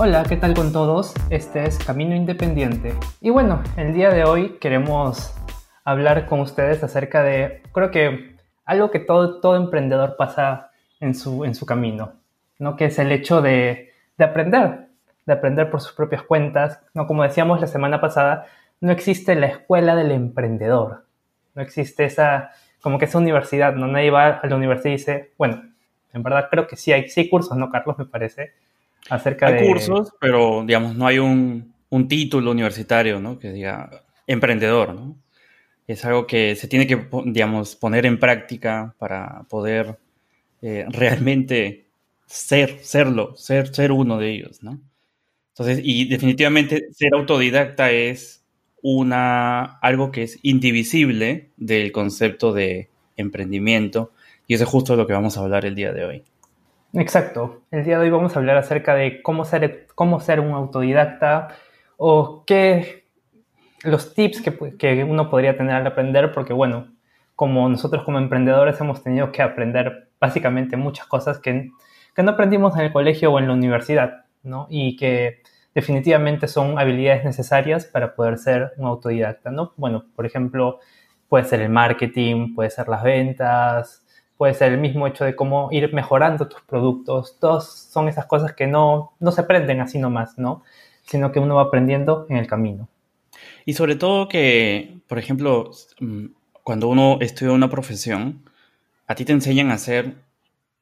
Hola, ¿qué tal con todos? Este es Camino Independiente. Y bueno, el día de hoy queremos hablar con ustedes acerca de, creo que algo que todo, todo emprendedor pasa en su, en su camino, ¿no? Que es el hecho de, de aprender, de aprender por sus propias cuentas. ¿no? Como decíamos la semana pasada, no existe la escuela del emprendedor. No existe esa, como que esa universidad, ¿no? Nadie va a la universidad y dice, bueno, en verdad creo que sí hay, sí hay cursos, ¿no, Carlos? Me parece acerca Hay cursos, pero digamos, no hay un, título universitario, ¿no? Que diga emprendedor, ¿no? Es algo que se tiene que, digamos, poner en práctica para poder eh, realmente ser, serlo, ser, ser uno de ellos, ¿no? Entonces, y definitivamente ser autodidacta es una, algo que es indivisible del concepto de emprendimiento y eso es justo lo que vamos a hablar el día de hoy. Exacto. El día de hoy vamos a hablar acerca de cómo ser, cómo ser un autodidacta o qué los tips que, uno podría tener al aprender, porque bueno, como nosotros como emprendedores hemos tenido que aprender básicamente muchas cosas que, que no aprendimos en el colegio o en la universidad, ¿no? Y que definitivamente son habilidades necesarias para poder ser un autodidacta, ¿no? Bueno, por ejemplo, puede ser el marketing, puede ser las ventas, puede ser el mismo hecho de cómo ir mejorando tus productos. Todos son esas cosas que no, no se aprenden así nomás, ¿no? Sino que uno va aprendiendo en el camino. Y sobre todo que, por ejemplo, mm, cuando uno estudia una profesión, a ti te enseñan a hacer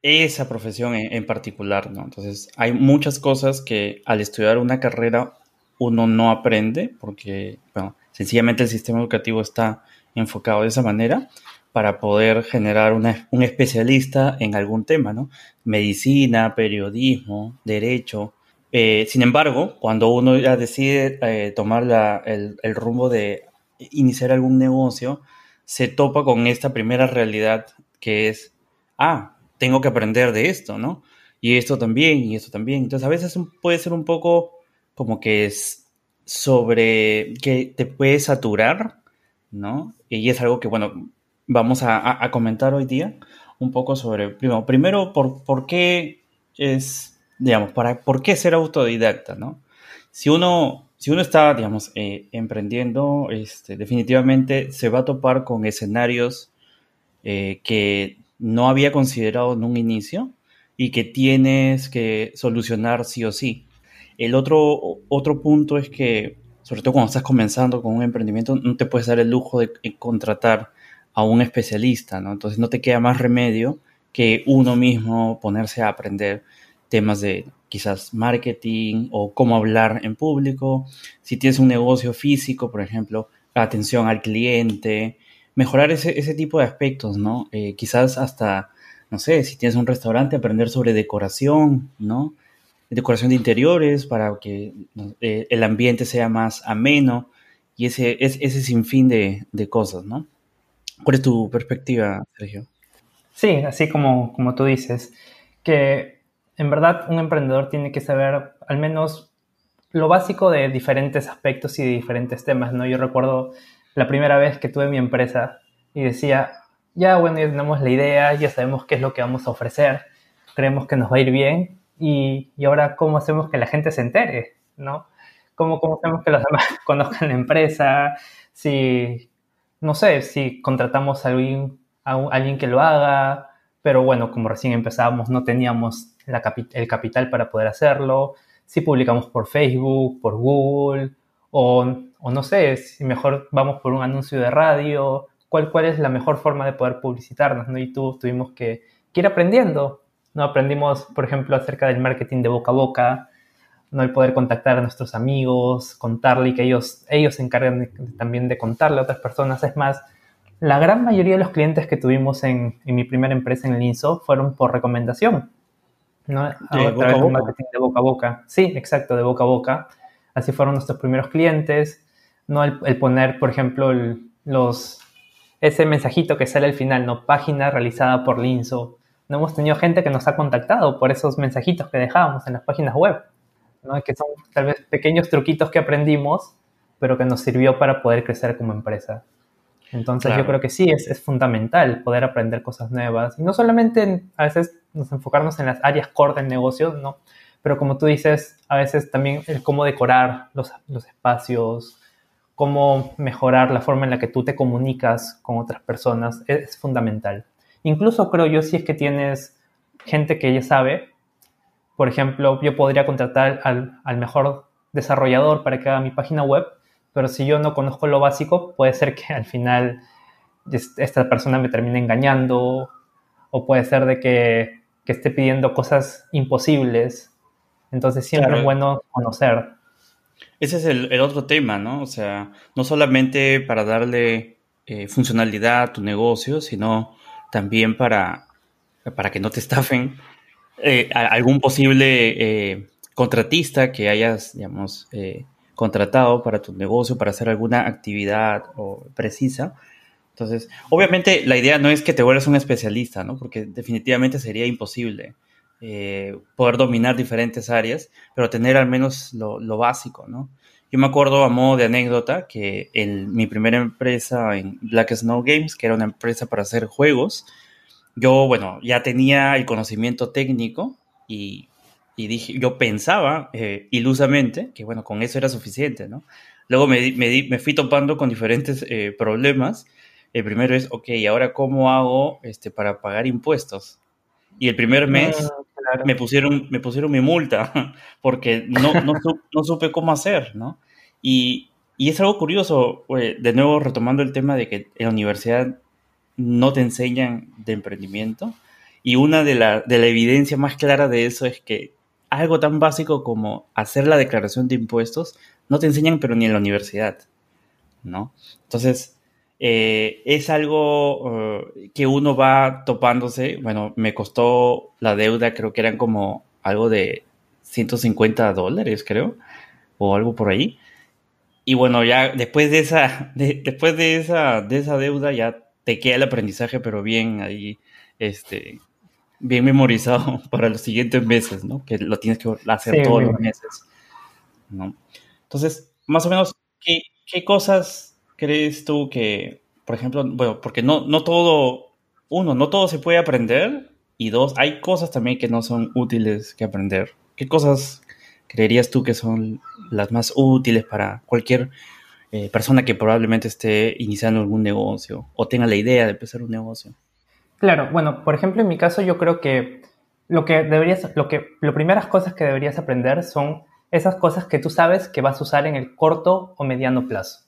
esa profesión en, particular, ¿no? Entonces, hay muchas cosas que al estudiar una carrera uno no aprende porque, bueno, sencillamente el sistema educativo está enfocado de esa manera para poder generar un especialista en algún tema, ¿no? Medicina, periodismo, derecho. Eh, sin embargo, cuando uno ya decide eh, tomar el, rumbo de iniciar algún negocio, se topa con esta primera realidad que es, ah, tengo que aprender de esto, ¿no? Y esto también, y esto también. Entonces a veces puede ser un poco como que es sobre que te puede saturar, ¿no? Y es algo que, bueno, vamos a, comentar hoy día un poco sobre, primero, primero por, por qué es, digamos, para, por qué ser autodidacta, ¿no? Si uno, si uno está, digamos, eh, emprendiendo, este, definitivamente se va a topar con escenarios eh, que no había considerado en un inicio y que tienes que solucionar sí o sí. El otro, otro punto es que, sobre todo cuando estás comenzando con un emprendimiento, no te puedes dar el lujo de contratar a un especialista, ¿no? Entonces no te queda más remedio que uno mismo ponerse a aprender temas de quizás marketing o cómo hablar en público. Si tienes un negocio físico, por ejemplo, atención al cliente, mejorar ese, ese tipo de aspectos, ¿no? Eh, quizás hasta, no sé, si tienes un restaurante, aprender sobre decoración, ¿no? Decoración de interiores para que eh, el ambiente sea más ameno y ese, ese sinfín de, de cosas, ¿no? ¿Cuál es tu perspectiva, Sergio? Sí, así como, como tú dices, que en verdad un emprendedor tiene que saber al menos lo básico de diferentes aspectos y de diferentes temas, ¿no? Yo recuerdo la primera vez que tuve mi empresa y decía, ya bueno, ya tenemos la idea, ya sabemos qué es lo que vamos a ofrecer, creemos que nos va a ir bien y, y ahora cómo hacemos que la gente se entere, ¿no? ¿Cómo, cómo hacemos que los demás conozcan la empresa? Si no sé si contratamos a alguien, que lo haga, pero bueno, como recién empezábamos, no teníamos el capital para poder hacerlo. Si publicamos por Facebook, por Google, o, no sé, si mejor vamos por un anuncio de radio, cuál, cuál es la mejor forma de poder publicitarnos, ¿no? Y tú tuvimos que, que ir aprendiendo, ¿no? Aprendimos, por ejemplo, acerca del marketing de boca a boca, ¿no? El poder contactar a nuestros amigos, contarle y que ellos, ellos se encargan también de contarle a otras personas. Es más, la gran mayoría de los clientes que tuvimos en, en mi primera empresa en el INSO fueron por recomendación, ¿no? A, través de marketing de boca a boca. Sí, exacto, de boca a boca. Así fueron nuestros primeros clientes, ¿no? El, poner, por ejemplo, los, ese mensajito que sale al final, ¿no? Página realizada por Linso. No hemos tenido gente que nos ha contactado por esos mensajitos que dejábamos en las páginas web que son tal vez pequeños truquitos que aprendimos, pero que nos sirvió para poder crecer como empresa. Entonces yo creo que sí, es, es, fundamental poder aprender cosas nuevas. Y no solamente a veces nos enfocarnos en las áreas core del negocio, ¿no? pero como tú dices, a veces también el cómo decorar los, los espacios, cómo mejorar la forma en la que tú te comunicas con otras personas es, fundamental. Incluso creo yo si es que tienes gente que ya sabe, por ejemplo, yo podría contratar al, al mejor desarrollador para que haga mi página web, pero si yo no conozco lo básico, puede ser que al final esta persona me termine engañando o puede ser de que, que esté pidiendo cosas imposibles. Entonces siempre es bueno conocer. Ese es el, otro tema, ¿no? O sea, no solamente para darle eh, funcionalidad a tu negocio, sino también para, para que no te estafen eh, algún posible eh, contratista que hayas, digamos, contratado para tu negocio, para hacer alguna actividad precisa entonces, obviamente la idea no es que te vuelvas un especialista, ¿no? Porque definitivamente sería imposible eh, poder dominar diferentes áreas, pero tener al menos lo, básico, ¿no? Yo me acuerdo a modo de anécdota que en mi primera empresa en Black Snow Games, que era una empresa para hacer juegos, yo, bueno, ya tenía el conocimiento técnico y, dije, yo pensaba eh, ilusamente que, bueno, con eso era suficiente, ¿no? Luego me, me, fui topando con diferentes eh, problemas el primero es, ok, ahora cómo hago este, para pagar impuestos? Y el primer mes ah, me, pusieron, me pusieron mi multa porque no, no, supe cómo hacer, ¿no? Y, es algo curioso, de nuevo retomando el tema de que en la universidad no te enseñan de emprendimiento. Y una de la, de la evidencia más clara de eso es que algo tan básico como hacer la declaración de impuestos no te enseñan, pero ni en la universidad, ¿no? Entonces, eh, es algo eh, que uno va topándose. Bueno, me costó la deuda, creo que eran como algo de 150 dólares, creo, o algo por ahí. Y bueno, ya después de esa, después de esa, de esa deuda ya te queda el aprendizaje, pero bien ahí, este, bien memorizado para los siguientes meses, ¿no? Que lo tienes que hacer todos los meses, ¿no? Entonces, más o menos, ¿qué, qué cosas crees tú que, por ejemplo, bueno, porque no, no todo, uno, no todo se puede aprender y dos, hay cosas también que no son útiles que aprender. ¿Qué cosas creerías tú que son las más útiles para cualquier eh, persona que probablemente esté iniciando algún negocio o tenga la idea de empezar un negocio? Claro, bueno, por ejemplo, en mi caso yo creo que lo que deberías, lo que, las primeras cosas que deberías aprender son esas cosas que tú sabes que vas a usar en el corto o mediano plazo.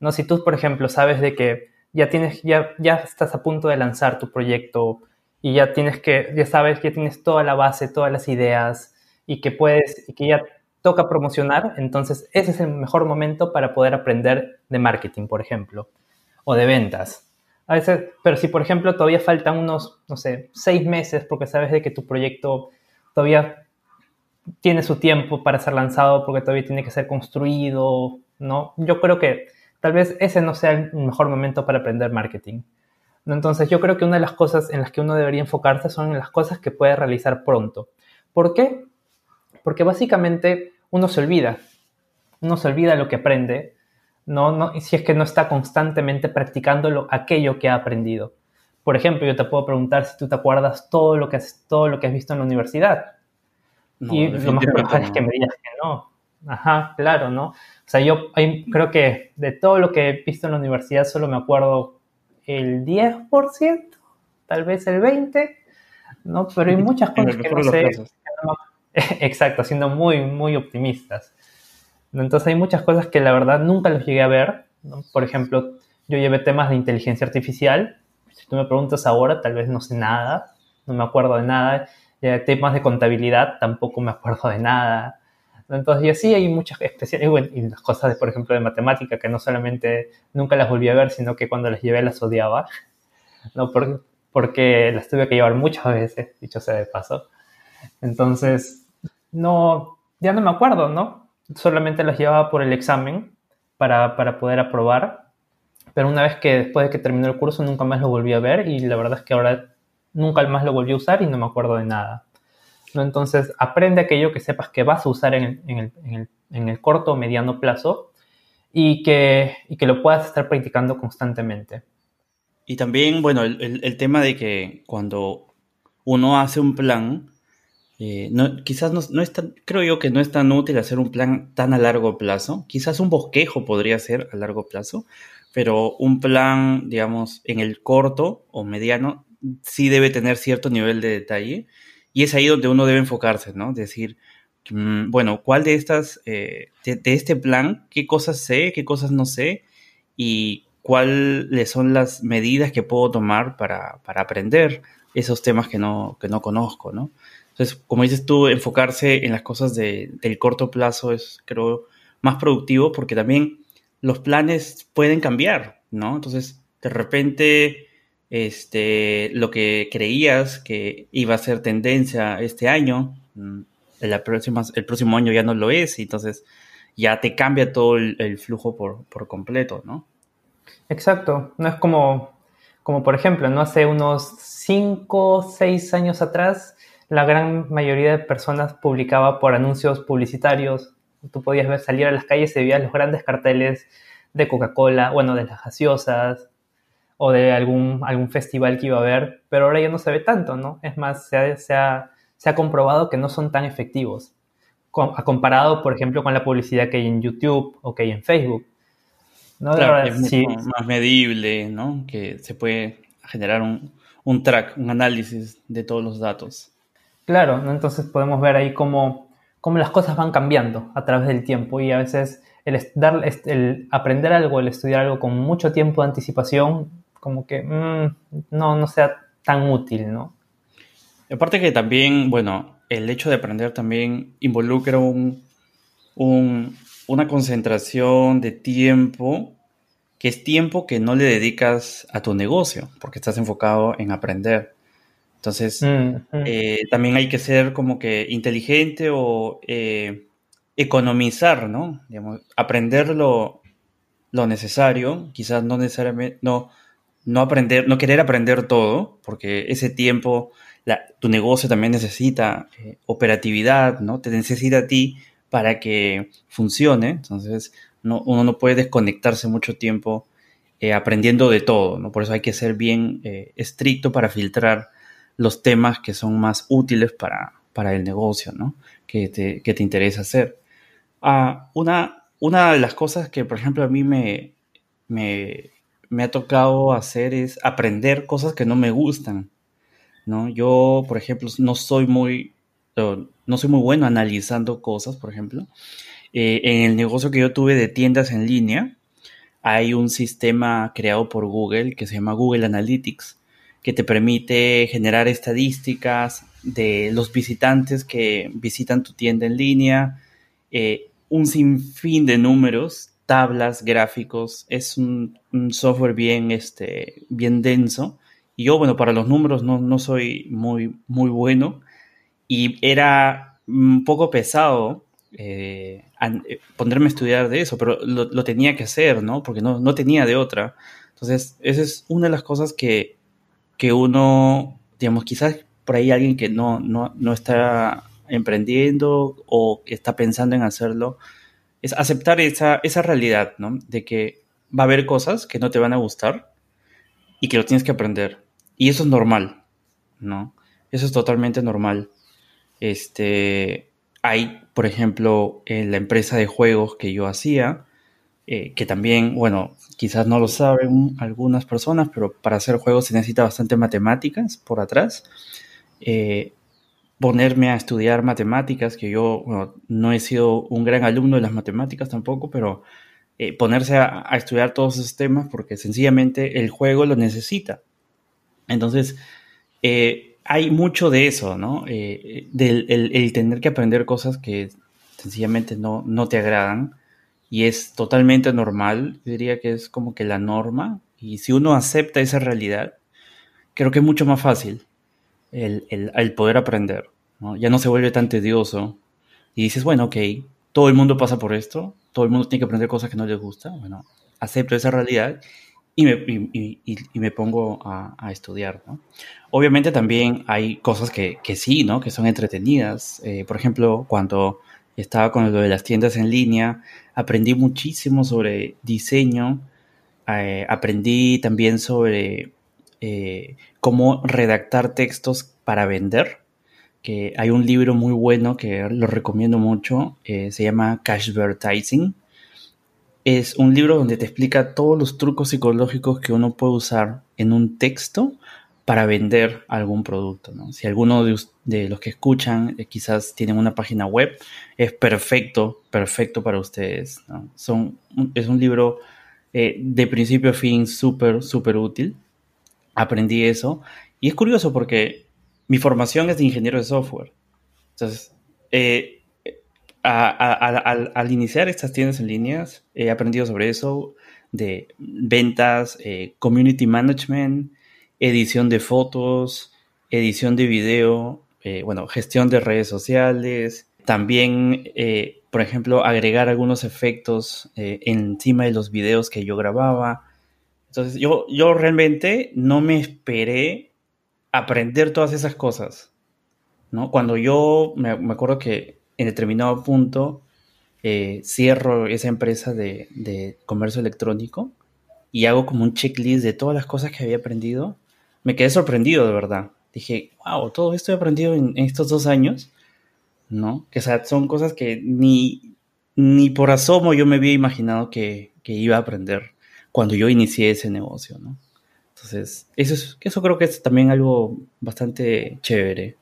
¿no? Si tú, por ejemplo, sabes de que ya tienes, ya, ya estás a punto de lanzar tu proyecto y ya tienes que, ya sabes que tienes toda la base, todas las ideas y que puedes, y que ya toca promocionar, entonces ese es el mejor momento para poder aprender de marketing, por ejemplo, o de ventas. A veces, pero si por ejemplo todavía faltan unos, no sé, seis meses porque sabes de que tu proyecto todavía tiene su tiempo para ser lanzado porque todavía tiene que ser construido, ¿no? Yo creo que tal vez ese no sea el mejor momento para aprender marketing. Entonces yo creo que una de las cosas en las que uno debería enfocarse son las cosas que puede realizar pronto. ¿Por qué? Porque básicamente uno se olvida, uno se olvida lo que aprende, no, no, si es que no está constantemente practicando aquello que ha aprendido. Por ejemplo, yo te puedo preguntar si tú te acuerdas todo lo que has, todo lo que has visto en la universidad. y lo más probable es que me digas que no. Ajá, claro, ¿no? O sea, yo creo que de todo lo que he visto en la universidad solo me acuerdo el 10%, tal vez el 20%, ¿no? Pero hay muchas cosas que no sé. exacto, siendo muy, muy optimistas. Entonces hay muchas cosas que la verdad nunca los llegué a ver. Por ejemplo, yo llevé temas de inteligencia artificial. Si tú me preguntas ahora, tal vez no sé nada, no me acuerdo de nada. temas de contabilidad, tampoco me acuerdo de nada. Entonces, y así hay muchas especiales, y las cosas, por ejemplo, de matemática, que no solamente nunca las volví a ver, sino que cuando las llevé las odiaba, ¿no? Porque, porque las tuve que llevar muchas veces, dicho sea de paso. Entonces, no, ya no me acuerdo, ¿no? Solamente las llevaba por el examen para, para poder aprobar, pero una vez que después de que terminó el curso nunca más lo volví a ver y la verdad es que ahora nunca más lo volví a usar y no me acuerdo de nada. Entonces, aprende aquello que sepas que vas a usar en el, corto o mediano plazo y que, que, lo puedas estar practicando constantemente. Y también, bueno, el, tema de que cuando uno hace un plan, Eh, no, quizás no, no es tan, creo yo que no es tan útil hacer un plan tan a largo plazo. Quizás un bosquejo podría ser a largo plazo, pero un plan, digamos, en el corto o mediano sí debe tener cierto nivel de detalle y es ahí donde uno debe enfocarse, ¿no? Decir, mm, bueno, ¿cuál de estas, eh, de, este plan, qué cosas sé, qué cosas no sé y cuáles son las medidas que puedo tomar para, para aprender esos temas que no, que no conozco, ¿no? Entonces, como dices tú, enfocarse en las cosas de, del corto plazo es, creo, más productivo porque también los planes pueden cambiar, ¿no? Entonces, de repente, este, lo que creías que iba a ser tendencia este año, mm, el próximo año ya no lo es, y entonces ya te cambia todo el, flujo por, por, completo, ¿no? Exacto, no es como, como por ejemplo, no hace unos 5, 6 años atrás, la gran mayoría de personas publicaba por anuncios publicitarios. Tú podías ver salir a las calles y veías los grandes carteles de Coca-Cola, bueno, de las gaseosas o de algún, algún festival que iba a haber, pero ahora ya no se ve tanto, ¿no? Es más, se ha, se ha, se ha comprobado que no son tan efectivos, a comparado, por ejemplo, con la publicidad que hay en YouTube o que hay en Facebook. ¿no? Claro, es más medible, ¿no? Que se puede generar un, un track, un análisis de todos los datos. Claro, entonces podemos ver ahí cómo, cómo, las cosas van cambiando a través del tiempo y a veces el, dar, el aprender algo, el estudiar algo con mucho tiempo de anticipación, como que mm, no, no sea tan útil, ¿no? Aparte que también, bueno, el hecho de aprender también involucra un, un, una concentración de tiempo, que es tiempo que no le dedicas a tu negocio, porque estás enfocado en aprender. Entonces, mm, mm. Eh, también hay que ser como que inteligente o eh, economizar, ¿no? Digamos, aprender lo, necesario, quizás no necesariamente, no, no aprender, no querer aprender todo, porque ese tiempo, tu negocio también necesita eh, operatividad, ¿no? Te necesita a ti para que funcione. Entonces, no, uno no puede desconectarse mucho tiempo aprendiendo de todo, ¿no? Por eso hay que ser bien estricto para filtrar los temas que son más útiles para, para el negocio, ¿no? Que te, que te interesa hacer. Ah, una, una de las cosas que, por ejemplo, a mí me, me, me, ha tocado hacer es aprender cosas que no me gustan, ¿no? Yo, por ejemplo, no soy muy, no soy muy bueno analizando cosas, por ejemplo. Eh, en el negocio que yo tuve de tiendas en línea, hay un sistema creado por Google que se llama Google Analytics, que te permite generar estadísticas de los visitantes que visitan tu tienda en línea, eh, un sinfín de números, tablas, gráficos. Es un, software bien, este, bien denso. Y yo, bueno, para los números no, soy muy, muy bueno. Y era un poco pesado eh, eh, ponerme a estudiar de eso, pero lo, tenía que hacer, ¿no? Porque no, no tenía de otra. Entonces, esa es una de las cosas que que uno, digamos, quizás por ahí alguien que no, no, no está emprendiendo o está pensando en hacerlo, es aceptar esa, esa realidad, ¿no? De que va a haber cosas que no te van a gustar y que lo tienes que aprender. Y eso es normal, ¿no? Eso es totalmente normal. Este, hay, por ejemplo, en la empresa de juegos que yo hacía, eh, que también, bueno, quizás no lo saben algunas personas, pero para hacer juegos se necesita bastante matemáticas por atrás. Eh, ponerme a estudiar matemáticas, que yo no he sido un gran alumno de las matemáticas tampoco, pero eh, ponerse a, estudiar todos esos temas porque sencillamente el juego lo necesita. Entonces, hay mucho de eso, ¿no? del el, tener que aprender cosas que sencillamente no, no te agradan y es totalmente normal, diría que es como que la norma, y si uno acepta esa realidad, creo que es mucho más fácil el, poder aprender, ya no se vuelve tan tedioso, y dices, bueno, ok, todo el mundo pasa por esto, todo el mundo tiene que aprender cosas que no les gusta, bueno, acepto esa realidad y me, y, me pongo a, estudiar, Obviamente también hay cosas que, que sí, ¿no? Que son entretenidas. Eh, por ejemplo, cuando estaba con lo de las tiendas en línea, aprendí muchísimo sobre diseño, eh, aprendí también sobre eh, cómo redactar textos para vender, que hay un libro muy bueno que lo recomiendo mucho, eh, se llama Cashvertising. Es un libro donde te explica todos los trucos psicológicos que uno puede usar en un texto para vender algún producto. Si alguno de, los que escuchan eh, quizás tienen una página web, es perfecto, perfecto para ustedes. Son, es un libro eh, de principio a fin súper, súper útil. Aprendí eso. Y es curioso porque mi formación es de ingeniero de software. Entonces, eh, al, iniciar estas tiendas en líneas, he aprendido sobre eso, de ventas, community management, edición de fotos, edición de video, eh, bueno, gestión de redes sociales, también, eh, por ejemplo, agregar algunos efectos eh, encima de los videos que yo grababa. Entonces, yo, yo realmente no me esperé aprender todas esas cosas. ¿no? Cuando yo me, acuerdo que en determinado punto cierro esa empresa de, de comercio electrónico y hago como un checklist de todas las cosas que había aprendido me quedé sorprendido de verdad. Dije, wow, todo esto he aprendido en, estos dos años, ¿no? Que son cosas que ni, ni por asomo yo me había imaginado que, iba a aprender cuando yo inicié ese negocio, ¿no? Entonces, eso, es, eso creo que es también algo bastante chévere,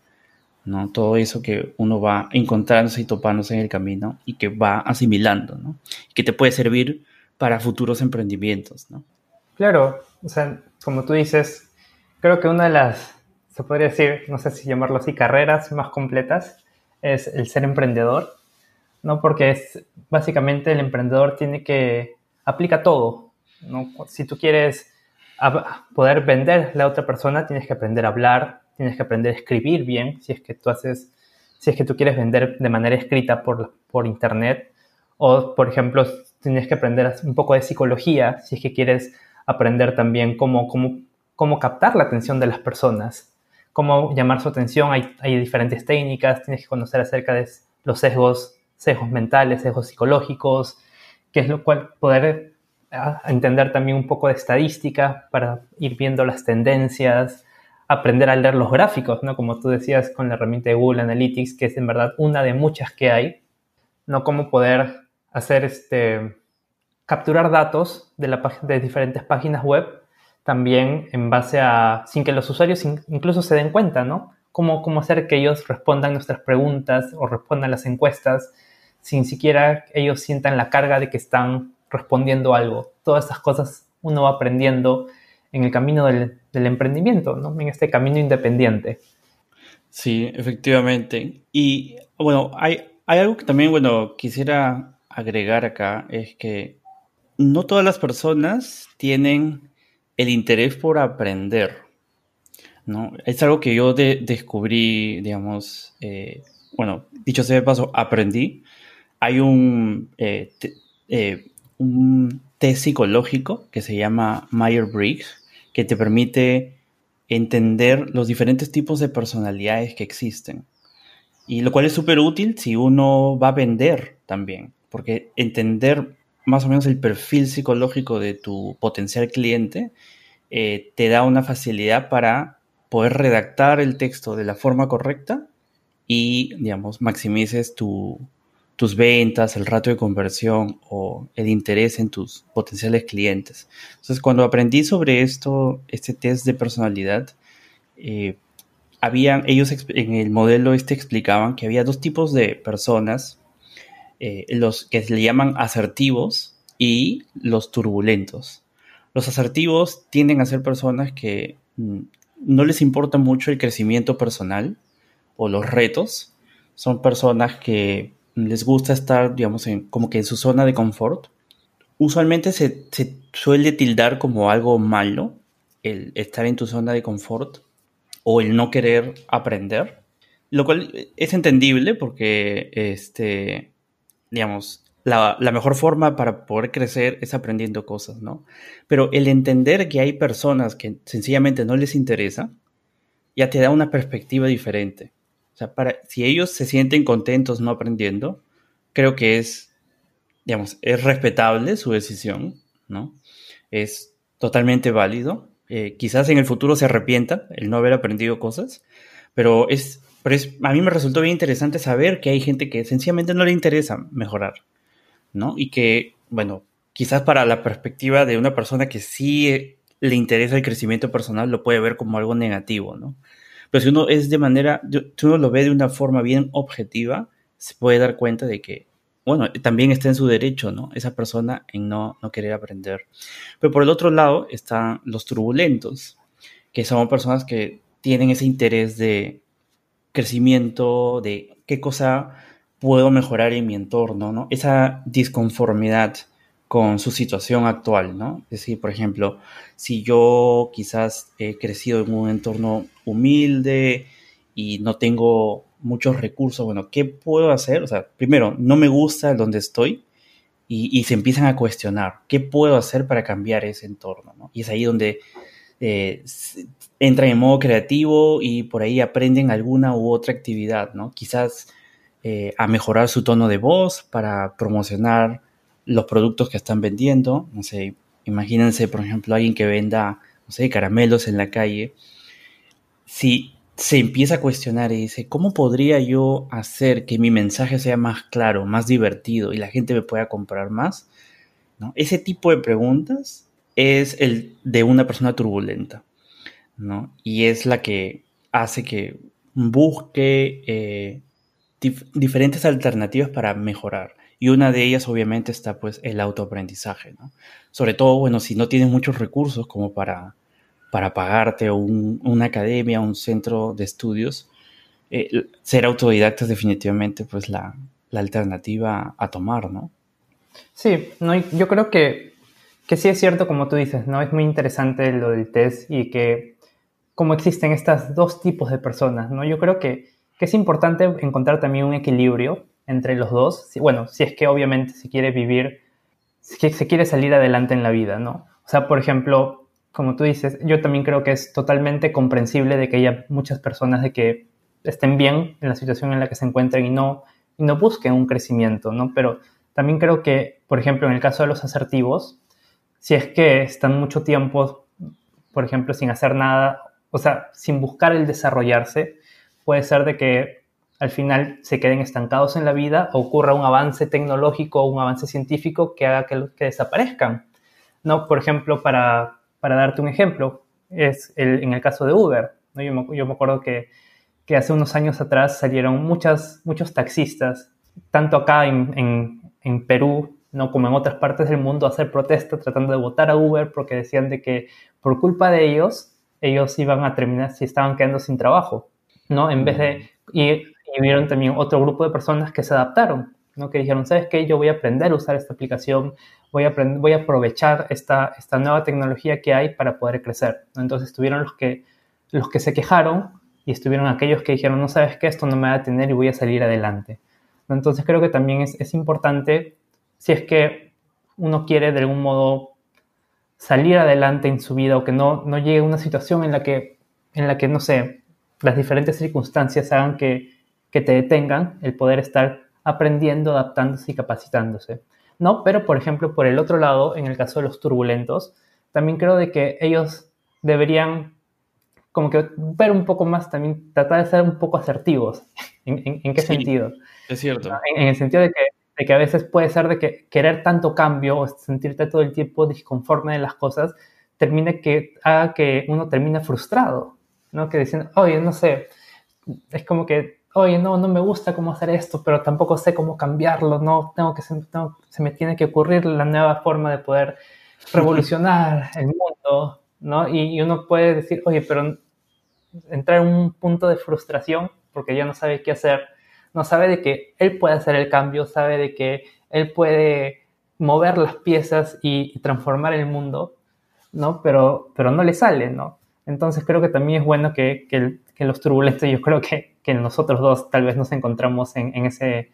¿no? Todo eso que uno va encontrándose y topándose en el camino y que va asimilando, ¿no? Que te puede servir para futuros emprendimientos, ¿no? Claro, o sea, como tú dices, creo que una de las, se podría decir, no sé si llamarlo así, carreras más completas es el ser emprendedor, ¿no? Porque es básicamente el emprendedor tiene que, aplica todo, ¿no? Si tú quieres poder vender a la otra persona, tienes que aprender a hablar, tienes que aprender a escribir bien, si es que tú haces, si es que tú quieres vender de manera escrita por, por internet, o por ejemplo, tienes que aprender un poco de psicología, si es que quieres aprender también cómo, cómo cómo captar la atención de las personas, cómo llamar su atención. Hay, diferentes técnicas, tienes que conocer acerca de los sesgos, sesgos mentales, sesgos psicológicos, que es lo cual poder ah, entender también un poco de estadística para ir viendo las tendencias, aprender a leer los gráficos, ¿no? Como tú decías con la herramienta de Google Analytics, que es en verdad una de muchas que hay, ¿no? Cómo poder hacer este, capturar datos de, la, de diferentes páginas web también en base a, sin que los usuarios incluso se den cuenta, ¿no? Cómo, hacer que ellos respondan nuestras preguntas o respondan las encuestas sin siquiera ellos sientan la carga de que están respondiendo algo. Todas estas cosas uno va aprendiendo en el camino del, emprendimiento, ¿no? En este camino independiente. Sí, efectivamente. Y bueno, hay, hay algo que también, bueno, quisiera agregar acá, es que no todas las personas tienen el interés por aprender, ¿no? Es algo que yo descubrí, digamos, eh, bueno, dicho sea de paso, aprendí. Hay un, eh, eh, un test psicológico que se llama Meyer-Briggs, que te permite entender los diferentes tipos de personalidades que existen. Y lo cual es súper útil si uno va a vender también, porque entender más o menos el perfil psicológico de tu potencial cliente, eh, te da una facilidad para poder redactar el texto de la forma correcta y, digamos, maximices tus ventas, el rato de conversión o el interés en tus potenciales clientes. Entonces, cuando aprendí sobre esto, este test de personalidad, eh, habían, ellos en el modelo este explicaban que había dos tipos de personas eh, los que se le llaman asertivos y los turbulentos. Los asertivos tienden a ser personas que mm, no les importa mucho el crecimiento personal o los retos. Son personas que les gusta estar, digamos, en, como que en su zona de confort. Usualmente se, se suele tildar como algo malo el estar en tu zona de confort o el no querer aprender, lo cual es entendible porque este, digamos, la, mejor forma para poder crecer es aprendiendo cosas, ¿no? Pero el entender que hay personas que sencillamente no les interesa, ya te da una perspectiva diferente. O sea, para, si ellos se sienten contentos no aprendiendo, creo que es, digamos, es respetable su decisión, ¿no? Es totalmente válido. Eh, quizás en el futuro se arrepientan el no haber aprendido cosas, pero es pero a mí me resultó bien interesante saber que hay gente que sencillamente no le interesa mejorar, ¿no? Y que, bueno, quizás para la perspectiva de una persona que sí le interesa el crecimiento personal lo puede ver como algo negativo, ¿no? Pero si uno es de manera, si uno lo ve de una forma bien objetiva, se puede dar cuenta de que, bueno, también está en su derecho, ¿no? Esa persona en no querer aprender. Pero por el otro lado están los turbulentos, que son personas que tienen ese interés de crecimiento, de qué cosa puedo mejorar en mi entorno, ¿no? Esa disconformidad con su situación actual, ¿no? Es decir, por ejemplo, si yo quizás he crecido en un entorno humilde y no tengo muchos recursos, bueno, ¿qué puedo hacer? O sea, primero, no me gusta donde estoy y, se empiezan a cuestionar, ¿qué puedo hacer para cambiar ese entorno? ¿no? Y es ahí donde eh, entran en modo creativo y por ahí aprenden alguna u otra actividad, ¿no? Quizás eh, a mejorar su tono de voz para promocionar los productos que están vendiendo. No sé, imagínense, por ejemplo, alguien que venda, no sé, caramelos en la calle. Si se empieza a cuestionar y dice, ¿cómo podría yo hacer que mi mensaje sea más claro, más divertido y la gente me pueda comprar más? ¿No? Ese tipo de preguntas es el de una persona turbulenta, ¿no? Y es la que hace que busque eh, diferentes alternativas para mejorar. Y una de ellas obviamente está pues el autoaprendizaje, ¿no? Sobre todo, bueno, si no tienes muchos recursos como para, para pagarte un, una academia, un centro de estudios, eh, ser autodidacta es definitivamente pues la, la, alternativa a tomar, ¿no? Sí, no, yo creo que, que sí es cierto como tú dices, ¿no? Es muy interesante lo del test y que como existen estos dos tipos de personas, ¿no? Yo creo que, que es importante encontrar también un equilibrio entre los dos. Bueno, si es que obviamente se quiere vivir, si se quiere salir adelante en la vida, ¿no? O sea, por ejemplo, como tú dices, yo también creo que es totalmente comprensible de que haya muchas personas de que estén bien en la situación en la que se encuentren y no, y no busquen un crecimiento, ¿no? Pero también creo que, por ejemplo, en el caso de los asertivos, si es que están mucho tiempo, por ejemplo, sin hacer nada, o sea, sin buscar el desarrollarse, puede ser de que al final se queden estancados en la vida ocurra un avance tecnológico o un avance científico que haga que, que desaparezcan. ¿no? Por ejemplo, para, para darte un ejemplo, es el, en el caso de Uber. ¿no? Yo, me, yo, me, acuerdo que, que, hace unos años atrás salieron muchas, muchos taxistas, tanto acá en, en, en Perú ¿no? como en otras partes del mundo, hacer protesta tratando de votar a Uber porque decían de que por culpa de ellos, ellos iban a terminar, si estaban quedando sin trabajo. ¿no? En vez de ir y vieron también otro grupo de personas que se adaptaron, ¿no? que dijeron, ¿sabes qué? Yo voy a aprender a usar esta aplicación, voy a, aprender, voy a aprovechar esta, esta nueva tecnología que hay para poder crecer. Entonces estuvieron los que, los que se quejaron y estuvieron aquellos que dijeron, no sabes qué, esto no me va a tener y voy a salir adelante. Entonces creo que también es, es importante, si es que uno quiere de algún modo salir adelante en su vida o que no, no llegue a una situación en la que, en la que, no sé, las diferentes circunstancias hagan que que te detengan el poder estar aprendiendo, adaptándose y capacitándose. ¿no? Pero, por ejemplo, por el otro lado, en el caso de los turbulentos, también creo de que ellos deberían como que ver un poco más, también tratar de ser un poco asertivos. ¿En, qué sentido? Es cierto. En, el sentido de que, de que, a veces puede ser de que querer tanto cambio o sentirte todo el tiempo disconforme de las cosas termine que haga que uno termine frustrado, ¿no? Que diciendo, oye, no sé, es como que oye, no, no me gusta cómo hacer esto, pero tampoco sé cómo cambiarlo, no, tengo que, se me tiene que ocurrir la nueva forma de poder revolucionar el mundo, ¿no? Y, uno puede decir, oye, pero entrar en un punto de frustración porque ya no sabe qué hacer, no sabe de que él puede hacer el cambio, sabe de que él puede mover las piezas y, transformar el mundo, ¿no? Pero, pero no le sale, ¿no? Entonces creo que también es bueno que, que, que los turbulentos, yo creo que que nosotros dos tal vez nos encontramos en, ese,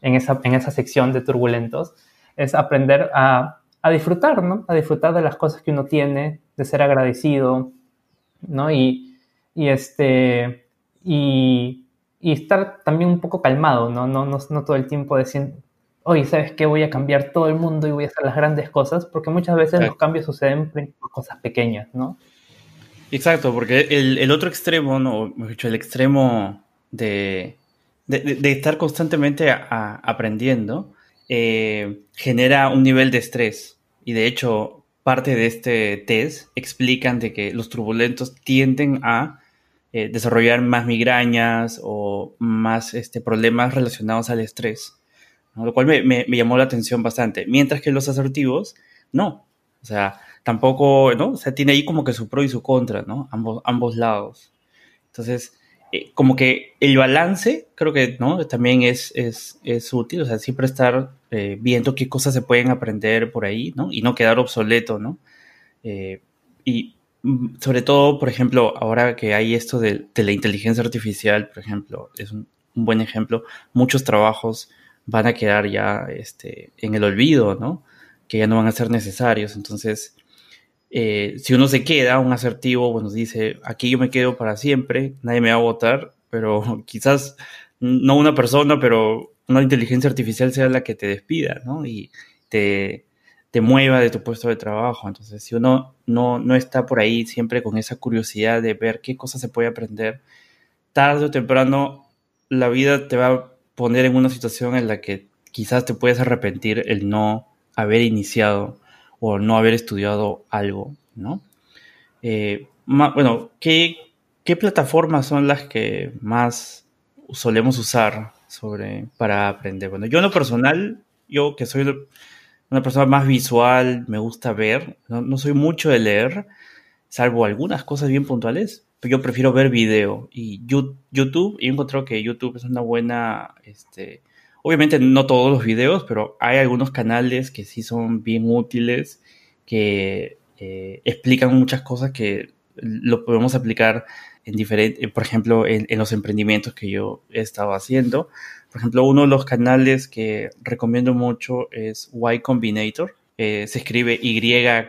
en, esa, en esa sección de turbulentos, es aprender a, a, disfrutar, ¿no? A disfrutar de las cosas que uno tiene, de ser agradecido, ¿no? Y, y este, y, y, estar también un poco calmado, ¿no? No, no, no todo el tiempo diciendo, oye, ¿sabes qué? Voy a cambiar todo el mundo y voy a hacer las grandes cosas, porque muchas veces los cambios suceden por cosas pequeñas, ¿no? Exacto, porque el, el otro extremo, no, dicho, el extremo de, estar constantemente aprendiendo eh, genera un nivel de estrés. Y de hecho, parte de este test explican de que los turbulentos tienden a eh, desarrollar más migrañas o más este, problemas relacionados al estrés, lo cual me, llamó la atención bastante. Mientras que los asertivos, no. O sea, tampoco, ¿no? O sea, tiene ahí como que su pro y su contra, ¿no? Ambos, ambos lados. Entonces, eh, como que el balance, creo que, ¿no? También es, es, es útil, o sea, siempre estar eh, viendo qué cosas se pueden aprender por ahí, ¿no? Y no quedar obsoleto, ¿no? y Mm, sobre todo, por ejemplo, ahora que hay esto de, la inteligencia artificial, por ejemplo, es un, buen ejemplo, muchos trabajos van a quedar ya este, en el olvido, ¿no? Que ya no van a ser necesarios. Entonces, eh, si uno se queda, un asertivo, bueno, dice, aquí yo me quedo para siempre, nadie me va a votar, pero quizás no una persona, pero una inteligencia artificial sea la que te despida, ¿no? Y te, te mueva de tu puesto de trabajo. Entonces, si uno no, no está por ahí siempre con esa curiosidad de ver qué cosas se puede aprender, tarde o temprano la vida te va a poner en una situación en la que quizás te puedes arrepentir el no haber iniciado o no haber estudiado algo, ¿no? Eh, bueno, ¿qué, ¿qué plataformas son las que más solemos usar sobre, para aprender? Bueno, yo en lo personal, yo que soy una persona más visual, me gusta ver, no, soy mucho de leer, salvo algunas cosas bien puntuales, pero yo prefiero ver video. Y YouTube, y encontrado que YouTube es una buena, este, obviamente no todos los videos, pero hay algunos canales que sí son bien útiles, que eh, explican muchas cosas que lo podemos aplicar en diferentes, por ejemplo, en, en los emprendimientos que yo he estado haciendo. Por ejemplo, uno de los canales que recomiendo mucho es Y Combinator. Se escribe Y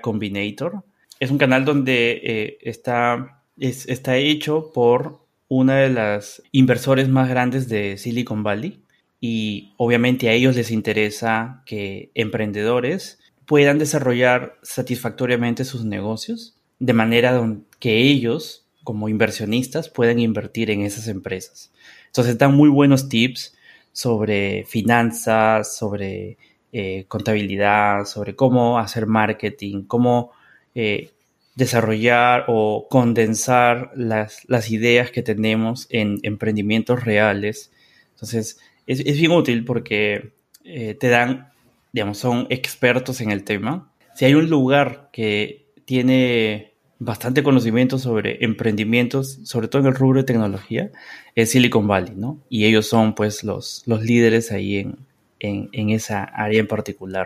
Combinator. Es un canal donde eh, está, está hecho por una de las inversores más grandes de Silicon Valley. Y obviamente a ellos les interesa que emprendedores puedan desarrollar satisfactoriamente sus negocios de manera que ellos, como inversionistas, puedan invertir en esas empresas. Entonces dan muy buenos tips sobre finanzas, sobre eh, contabilidad, sobre cómo hacer marketing, cómo eh, desarrollar o condensar las, ideas que tenemos en emprendimientos reales. Entonces, es, bien útil porque eh, te dan, digamos, son expertos en el tema. Si hay un lugar que tiene bastante conocimiento sobre emprendimientos, sobre todo en el rubro de tecnología, es Silicon Valley, ¿no? Y ellos son pues los, los líderes ahí en, en, esa área en particular.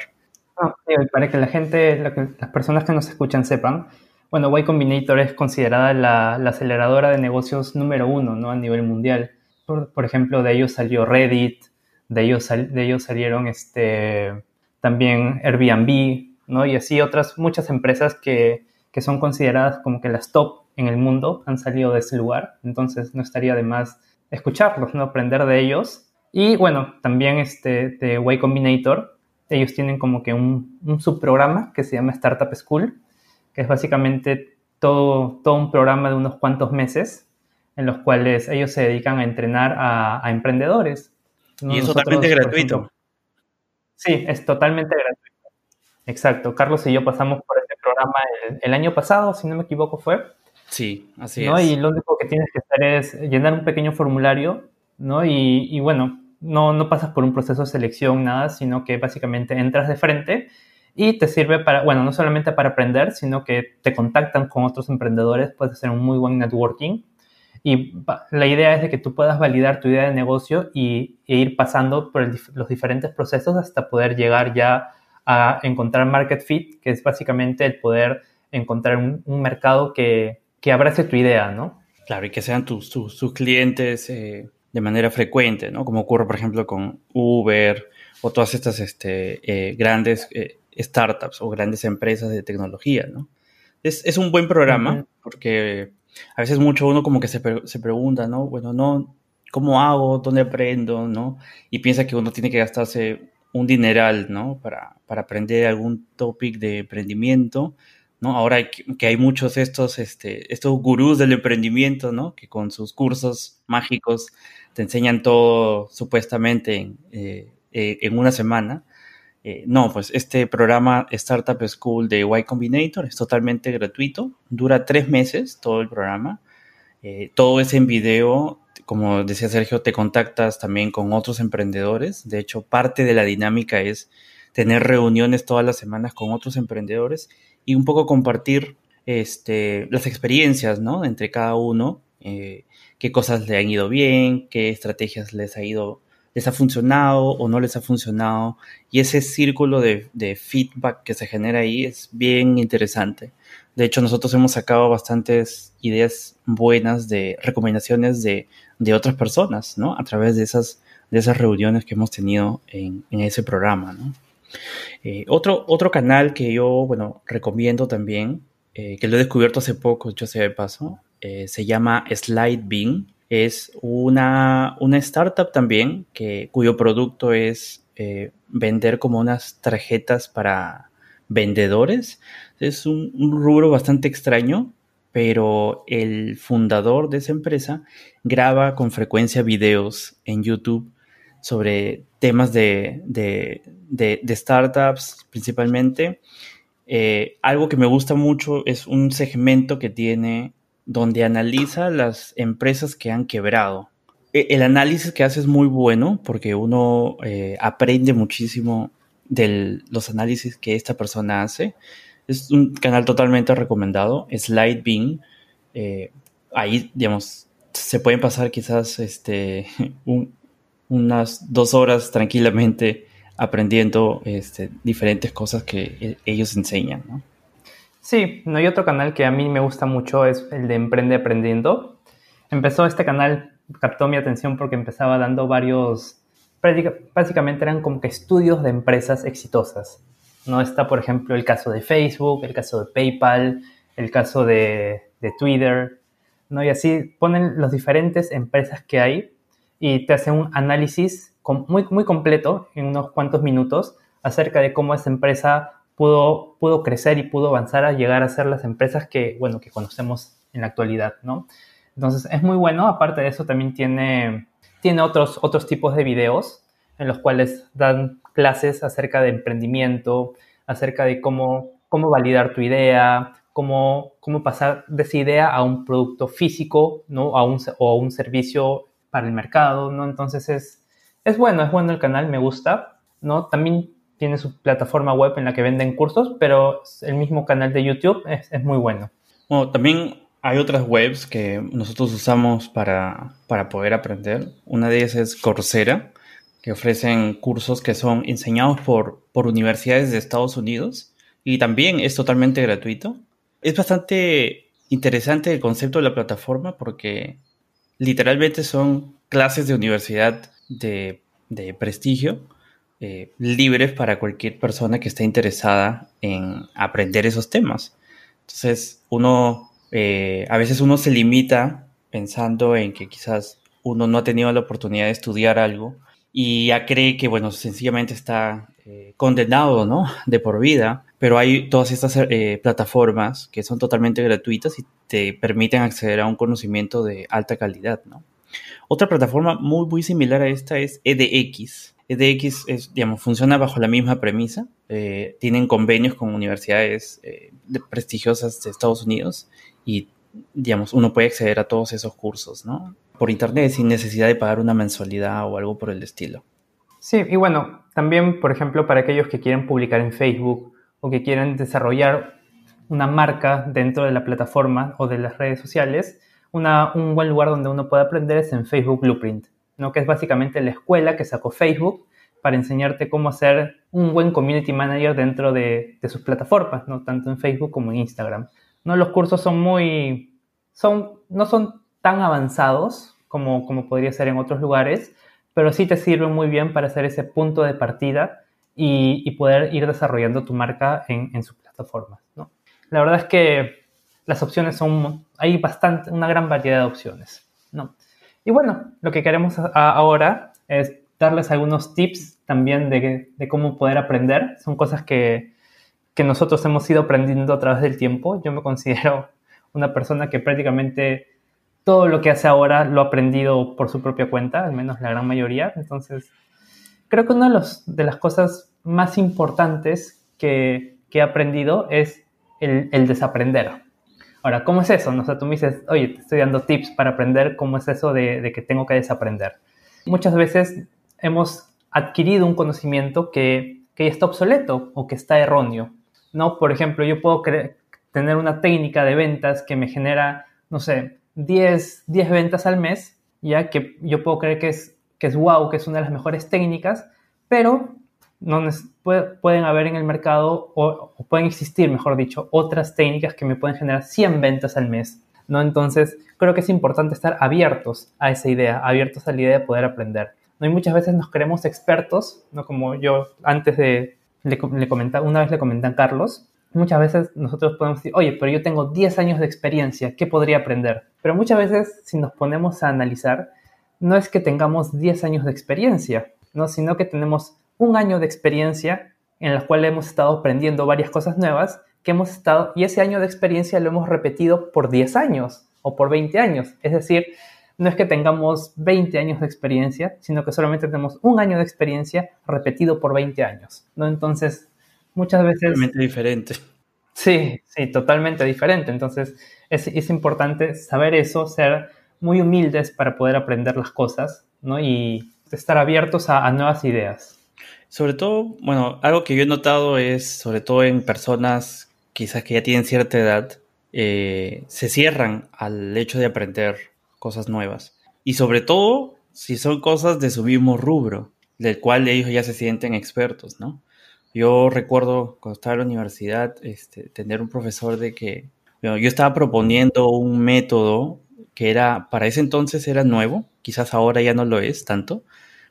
para que la gente, las personas que nos escuchan sepan, bueno, Y Combinator es considerada la, la, aceleradora de negocios número uno, ¿no? A nivel mundial. Por, por ejemplo, de ellos salió Reddit, de ellos, de ellos salieron este, también Airbnb, ¿no? Y así otras muchas empresas que, que son consideradas como que las top en el mundo han salido de ese lugar, entonces no estaría de más escucharlos, ¿no? aprender de ellos. Y bueno, también este, de Way Combinator, ellos tienen como que un, subprograma que se llama Startup School, que es básicamente todo, todo un programa de unos cuantos meses en los cuales ellos se dedican a entrenar a, emprendedores. Y es totalmente gratuito. sí, es totalmente gratuito. Exacto. Carlos y yo pasamos por programa el, año pasado, si no me equivoco, fue. Sí, así ¿no? es. Y lo único que tienes que hacer es llenar un pequeño formulario, ¿no? Y, y bueno, no, no pasas por un proceso de selección, nada, sino que básicamente entras de frente y te sirve para, bueno, no solamente para aprender, sino que te contactan con otros emprendedores, puedes hacer un muy buen networking. Y la idea es de que tú puedas validar tu idea de negocio y, e ir pasando por los diferentes procesos hasta poder llegar ya a encontrar market fit, que es básicamente el poder encontrar un, mercado que, que, abrace tu idea, ¿no? Claro, y que sean tus, tus, clientes eh, de manera frecuente, ¿no? Como ocurre, por ejemplo, con Uber o todas estas este, eh, grandes eh, startups o grandes empresas de tecnología, ¿no? Es, es un buen programa porque a veces mucho uno como que se, se pregunta, ¿no? Bueno, no, ¿cómo hago? ¿Dónde aprendo? ¿No? Y piensa que uno tiene que gastarse un dineral, ¿no? Para, para aprender algún topic de emprendimiento, ¿no? Ahora que, hay muchos estos, este, estos gurús del emprendimiento, ¿no? Que con sus cursos mágicos te enseñan todo supuestamente en, eh, eh, en una semana. no, pues este programa Startup School de Y Combinator es totalmente gratuito, dura tres meses todo el programa, todo es en video, como decía Sergio, te contactas también con otros emprendedores, de hecho parte de la dinámica es tener reuniones todas las semanas con otros emprendedores y un poco compartir este, las experiencias, ¿no? Entre cada uno qué cosas le han ido bien, qué estrategias les ha ido, les ha funcionado o no les ha funcionado. Y ese círculo de, feedback que se genera ahí es bien interesante. De hecho, nosotros hemos sacado bastantes ideas buenas de recomendaciones de, otras personas, ¿no? A través de esas, de esas reuniones que hemos tenido en, ese programa, ¿no? Eh, otro, otro canal que yo, bueno, recomiendo también, eh, que lo he descubierto hace poco, yo sé de paso, eh, se llama Slide Es una, una startup también que, cuyo producto es vender como unas tarjetas para vendedores. Es un, rubro bastante extraño, pero el fundador de esa empresa graba con frecuencia videos en YouTube sobre temas de, startups principalmente. Eh, algo que me gusta mucho es un segmento que tiene donde analiza las empresas que han quebrado. E, el análisis que hace es muy bueno porque uno eh, aprende muchísimo de los análisis que esta persona hace. Es un canal totalmente recomendado, Slide Bean. Eh, ahí, digamos, se pueden pasar quizás este, unas dos horas tranquilamente aprendiendo este, diferentes cosas que e, ellos enseñan. Sí, no hay otro canal que a mí me gusta mucho, es el de Emprende Aprendiendo. Empezó este canal, captó mi atención porque empezaba dando varios, básicamente eran como que estudios de empresas exitosas. No está, por ejemplo, el caso de Facebook, el caso de PayPal, el caso de, Twitter, ¿no? Y así ponen las diferentes empresas que hay y te hacen un análisis muy, muy completo en unos cuantos minutos acerca de cómo esa empresa pudo, pudo crecer y pudo avanzar a llegar a ser las empresas que, bueno, que conocemos en la actualidad, ¿no? Entonces es muy bueno, aparte de eso también tiene, tiene otros, otros tipos de videos en los cuales dan clases acerca de emprendimiento, acerca de cómo, cómo validar tu idea, cómo, cómo pasar de esa idea a un producto físico, ¿no? A un, o a un servicio para el mercado, ¿no? Entonces es, es bueno, es bueno el canal, me gusta, ¿no? También tiene su plataforma web en la que venden cursos, pero el mismo canal de YouTube es, muy bueno. Bueno, también hay otras webs que nosotros usamos para, para poder aprender. Una de ellas es Coursera, que ofrecen cursos que son enseñados por, por universidades de Estados Unidos y también es totalmente gratuito. Es bastante interesante el concepto de la plataforma porque literalmente son clases de universidad de, de prestigio eh, libres para cualquier persona que esté interesada en aprender esos temas. Entonces, uno, eh, a veces uno se limita pensando en que quizás uno no ha tenido la oportunidad de estudiar algo y ya cree que, bueno, sencillamente está eh, condenado, ¿no? De por vida, pero hay todas estas plataformas que son totalmente gratuitas y te permiten acceder a un conocimiento de alta calidad, ¿no? Otra plataforma muy, muy similar a esta es EDX. EDX es, digamos, funciona bajo la misma premisa. Eh, tienen convenios con universidades eh, prestigiosas de Estados Unidos y, digamos, uno puede acceder a todos esos cursos, ¿no? Por internet sin necesidad de pagar una mensualidad o algo por el estilo. Sí, y bueno, también, por ejemplo, para aquellos que quieren publicar en Facebook o que quieren desarrollar una marca dentro de la plataforma o de las redes sociales, un buen lugar donde uno puede aprender es en Facebook Blueprint. ¿no? que es básicamente la escuela que sacó Facebook para enseñarte cómo hacer un buen community manager dentro de, sus plataformas, ¿no? tanto en Facebook como en Instagram. ¿no? Los cursos son muy, son, no son tan avanzados como, como podría ser en otros lugares, pero sí te sirven muy bien para hacer ese punto de partida y, poder ir desarrollando tu marca en, en sus plataformas. ¿no? La verdad es que las opciones son, hay bastante, una gran variedad de opciones. ¿no? Y bueno, lo que queremos ahora es darles algunos tips también de, cómo poder aprender. Son cosas que, nosotros hemos ido aprendiendo a través del tiempo. Yo me considero una persona que prácticamente todo lo que hace ahora lo ha aprendido por su propia cuenta, al menos la gran mayoría. Entonces, creo que una de, las cosas más importantes que, que he aprendido es el, desaprender. Ahora, ¿cómo es eso? O sea, tú me dices, oye, te estoy dando tips para aprender, ¿cómo es eso de, de que tengo que desaprender? Muchas veces hemos adquirido un conocimiento que, que ya está obsoleto o que está erróneo. ¿no? Por ejemplo, yo puedo tener una técnica de ventas que me genera, no sé, 10, 10 ventas al mes, ya que yo puedo creer que es, que es wow, que es una de las mejores técnicas, pero no pueden haber en el mercado o, pueden existir, mejor dicho, otras técnicas que me pueden generar 100 ventas al mes, ¿no? Entonces, creo que es importante estar abiertos a esa idea, abiertos a la idea de poder aprender. ¿no? Y muchas veces nos creemos expertos, ¿no? Como yo antes de, le, le comentaba, una vez le comenté a Carlos, muchas veces nosotros podemos decir, oye, pero yo tengo 10 años de experiencia, ¿qué podría aprender? Pero muchas veces, si nos ponemos a analizar, no es que tengamos 10 años de experiencia, ¿no? sino que tenemos un año de experiencia en la cual hemos estado aprendiendo varias cosas nuevas que hemos estado, y ese año de experiencia lo hemos repetido por 10 años o por 20 años. Es decir, no es que tengamos 20 años de experiencia, sino que solamente tenemos un año de experiencia repetido por 20 años, ¿no? Entonces, muchas veces... Totalmente diferente. Sí, sí, totalmente diferente. Entonces es, es, importante saber eso, ser muy humildes para poder aprender las cosas, ¿no? Y estar abiertos a, a, nuevas ideas. Sobre todo, bueno, algo que yo he notado es, sobre todo en personas quizás que ya tienen cierta edad, eh, se cierran al hecho de aprender cosas nuevas. Y sobre todo, si son cosas de su mismo rubro, del cual ellos ya se sienten expertos, ¿no? Yo recuerdo cuando estaba en la universidad este, tener un profesor de que yo estaba proponiendo un método que era, para ese entonces era nuevo, quizás ahora ya no lo es tanto,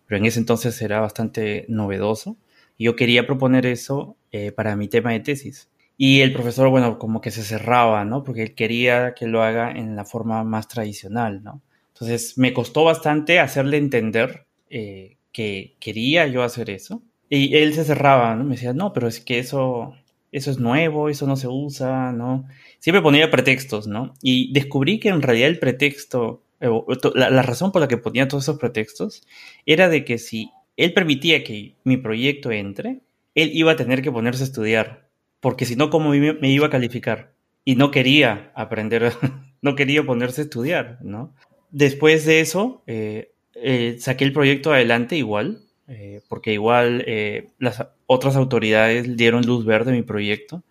pero en ese entonces era bastante novedoso. Y yo quería proponer eso eh, para mi tema de tesis. Y el profesor, bueno, como que se cerraba, ¿no? Porque él quería que lo haga en la forma más tradicional, ¿no? Entonces me costó bastante hacerle entender eh, que quería yo hacer eso y él se cerraba, ¿no? Me decía, no, pero es que eso, eso es nuevo, eso no se usa, ¿no? Siempre ponía pretextos, ¿no? Y descubrí que en realidad el pretexto, eh, la, razón por la que ponía todos esos pretextos, era de que si él permitía que mi proyecto entre, él iba a tener que ponerse a estudiar, porque si no, ¿cómo me iba a calificar? Y no quería aprender, no quería ponerse a estudiar, ¿no? Después de eso, eh, eh, saqué el proyecto adelante igual, eh, porque igual eh, las otras autoridades dieron luz verde a mi proyecto.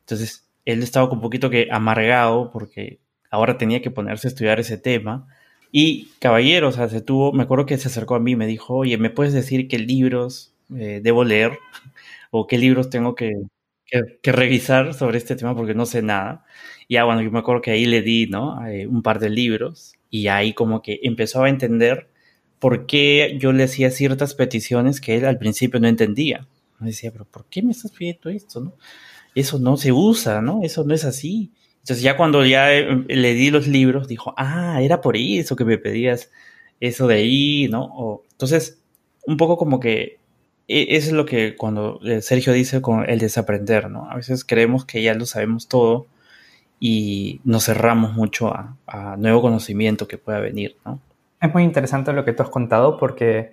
Entonces, él estaba un poquito que amargado porque ahora tenía que ponerse a estudiar ese tema. Y caballero, o sea, se tuvo, me acuerdo que se acercó a mí y me dijo, oye, ¿me puedes decir qué libros eh, debo leer? ¿O qué libros tengo que, que, que, revisar sobre este tema? Porque no sé nada. Y ya, bueno, yo me acuerdo que ahí le di, ¿no? un par de libros y ahí como que empezó a entender por qué yo le hacía ciertas peticiones que él al principio no entendía. Me decía, pero ¿por qué me estás pidiendo esto? ¿no? Eso no se usa, ¿no? Eso no es así. Entonces ya cuando ya eh, le di los libros, dijo, ah, era por eso que me pedías eso de ahí, ¿no? O, entonces, un poco como que e, eso es lo que cuando eh, Sergio dice con el desaprender, ¿no? A veces creemos que ya lo sabemos todo y nos cerramos mucho a, a nuevo conocimiento que pueda venir, ¿no? Es muy interesante lo que tú has contado porque,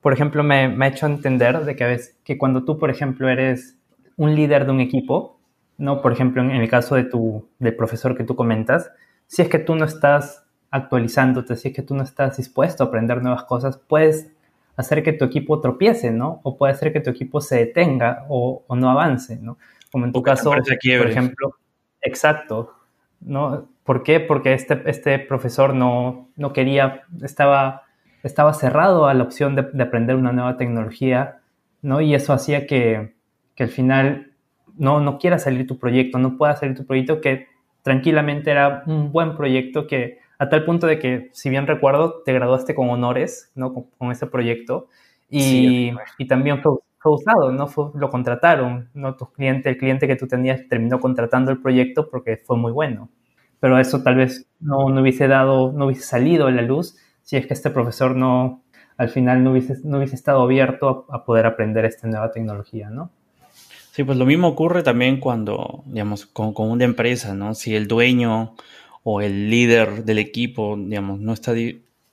por ejemplo, me, me ha hecho entender de que, a veces, que cuando tú, por ejemplo, eres un líder de un equipo, ¿no? Por ejemplo, en, el caso de tu, del profesor que tú comentas, si es que tú no estás actualizándote, si es que tú no estás dispuesto a aprender nuevas cosas, puedes hacer que tu equipo tropiece, ¿no? O puede hacer que tu equipo se detenga o, o no avance, ¿no? Como en tu caso, por ejemplo, exacto, ¿no? ¿Por qué? Porque este, este profesor no, no quería, estaba, estaba cerrado a la opción de, de, aprender una nueva tecnología, ¿no? Y eso hacía que, que al final no, no quiera salir tu proyecto, no pueda salir tu proyecto, que tranquilamente era un buen proyecto que a tal punto de que, si bien recuerdo, te graduaste con honores, ¿no? Con, con ese proyecto y, sí, y también fue, fue, usado, ¿no? Fue, lo contrataron, ¿no? Tu cliente, el cliente que tú tenías terminó contratando el proyecto porque fue muy bueno pero eso tal vez no, no, hubiese dado, no hubiese salido a la luz si es que este profesor no, al final no hubiese, no hubiese estado abierto a, a poder aprender esta nueva tecnología, ¿no? Sí, pues lo mismo ocurre también cuando, digamos, con, con, una empresa, ¿no? Si el dueño o el líder del equipo, digamos, no, está,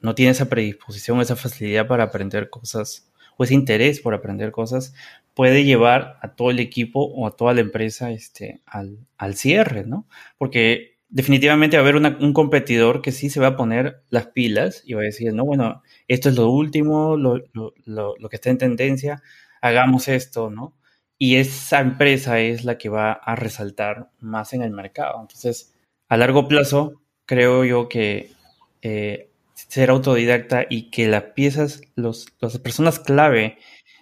no tiene esa predisposición, esa facilidad para aprender cosas o ese interés por aprender cosas, puede llevar a todo el equipo o a toda la empresa este, al, al cierre, ¿no? Porque definitivamente va a haber un competidor que sí se va a poner las pilas y va a decir, no, bueno, esto es lo último, lo, lo, que está en tendencia, hagamos esto, ¿no? Y esa empresa es la que va a resaltar más en el mercado. Entonces, a largo plazo, creo yo que eh, ser autodidacta y que las piezas, los, las personas clave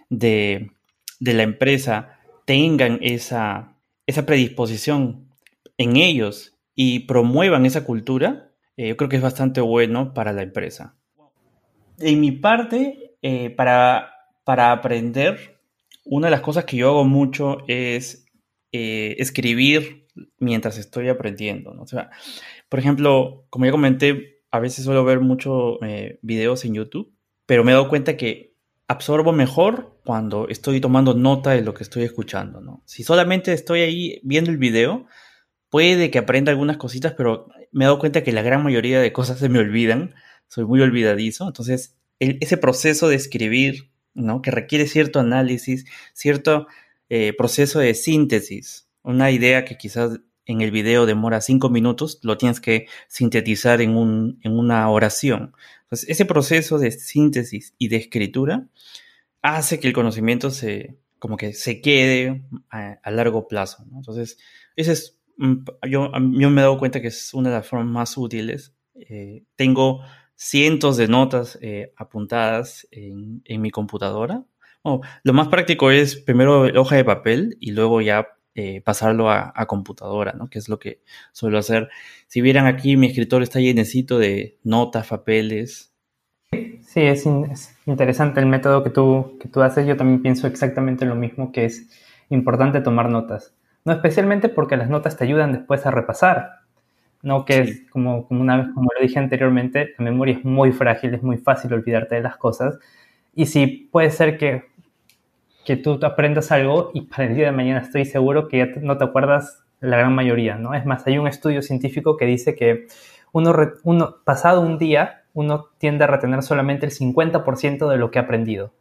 de, de la empresa tengan esa, esa predisposición en ellos y promuevan esa cultura, eh, yo creo que es bastante bueno para la empresa. En mi parte, eh, para, para aprender, una de las cosas que yo hago mucho es eh, escribir mientras estoy aprendiendo. O sea, por ejemplo, como ya comenté, a veces suelo ver muchos videos en YouTube, pero me he dado cuenta que absorbo mejor cuando estoy tomando nota de lo que estoy escuchando. ¿no? Si solamente estoy ahí viendo el video, puede que aprenda algunas cositas, pero me he dado cuenta que la gran mayoría de cosas se me olvidan. Soy muy olvidadizo. Entonces, ese proceso de escribir, ¿no? Que requiere cierto análisis, cierto eh, proceso de síntesis. Una idea que quizás en el video demora cinco minutos, lo tienes que sintetizar en, un, en una oración. Entonces, ese proceso de síntesis y de escritura hace que el conocimiento se, como que se quede a, largo plazo. Entonces, ese es yo, yo me he dado cuenta que es una de las formas más útiles. Eh, tengo cientos de notas eh, apuntadas en, en, mi computadora. lo más práctico es primero hoja de papel y luego ya eh, pasarlo a, a, computadora, ¿no? Que es lo que suelo hacer. Si vieran aquí, mi escritorio está llenecito de notas, papeles. Sí, es, es, interesante el método que tú, que tú haces. Yo también pienso exactamente lo mismo, que es importante tomar notas. No especialmente porque las notas te ayudan después a repasar, ¿no? Que es como, como una vez, como lo dije anteriormente, la memoria es muy frágil, es muy fácil olvidarte de las cosas. Y si puede ser que, que tú aprendas algo y para el día de mañana estoy seguro que ya no te acuerdas la gran mayoría, ¿no? Es más, hay un estudio científico que dice que uno, uno pasado un día, uno tiende a retener solamente el 50% de lo que ha aprendido.